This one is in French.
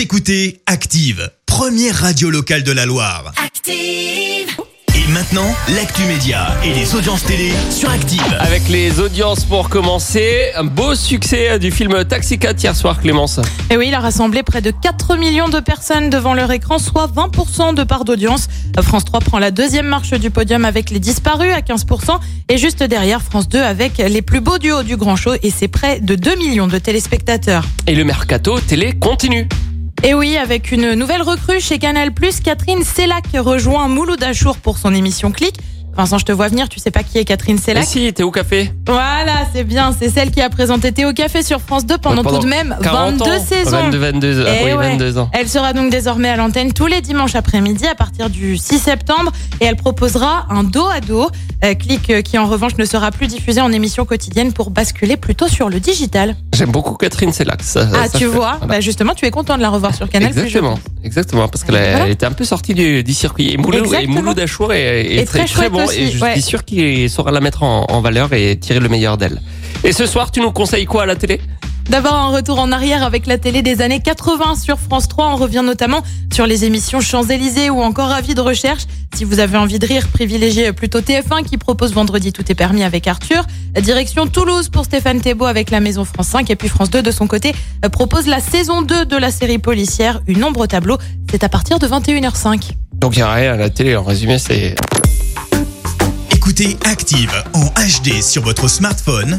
Vous écoutez Active, première radio locale de la Loire. Active. Et maintenant, l'actu média et les audiences télé sur Active. Avec les audiences pour commencer, un beau succès du film Taxi 4 hier soir Clémence. Et oui, il a rassemblé près de 4 millions de personnes devant leur écran, soit 20% de part d'audience. France 3 prend la deuxième marche du podium avec Les Disparus à 15%. Et juste derrière, France 2 avec les plus beaux duos du Grand Show et c'est près de 2 millions de téléspectateurs. Et le mercato télé continue. Et oui, avec une nouvelle recrue chez Canal+, Catherine Sellac rejoint Mouloud Achour pour son émission Click. Vincent, je te vois venir, tu sais pas qui est Catherine Sellac si, au café Voilà, c'est bien, c'est celle qui a présenté Théo Café sur France 2 pendant, tout de même 40 22 ans. saisons. 22, 22, ah Eh oui, ouais. 22 ans. Elle sera donc désormais à l'antenne tous les dimanches après-midi à partir du 6 septembre et elle proposera un dos à dos. Euh, Click euh, qui en revanche ne sera plus diffusé en émission quotidienne pour basculer plutôt sur le digital. J'aime beaucoup Catherine Sellac. ça- ah, ça tu fait- vois, voilà. bah justement, tu es content de la revoir sur Canal+. Exactement, exactement, parce qu'elle Voilà. était un peu sortie du, du circuit. Et Mouloud, et. Mouloud Achour est, très, très bon aussi, et je ouais. suis sûr qu'il saura la mettre en, en valeur et tirer le meilleur d'elle. Et ce soir, tu nous conseilles quoi à la télé? D'abord un retour en arrière avec la télé des années 80 sur France 3. On revient notamment sur les émissions Champs-Élysées ou encore Avis de recherche. Si vous avez envie de rire, privilégiez plutôt TF1 qui propose vendredi Tout est permis avec Arthur. Direction Toulouse pour Stéphane Thébault avec la Maison France 5. Et puis France 2 de son côté propose la saison 2 de la série policière Une ombre au tableau. C'est à partir de 21h05. Donc il y a rien à la télé, en résumé, c'est... Écoutez Active en HD sur votre smartphone,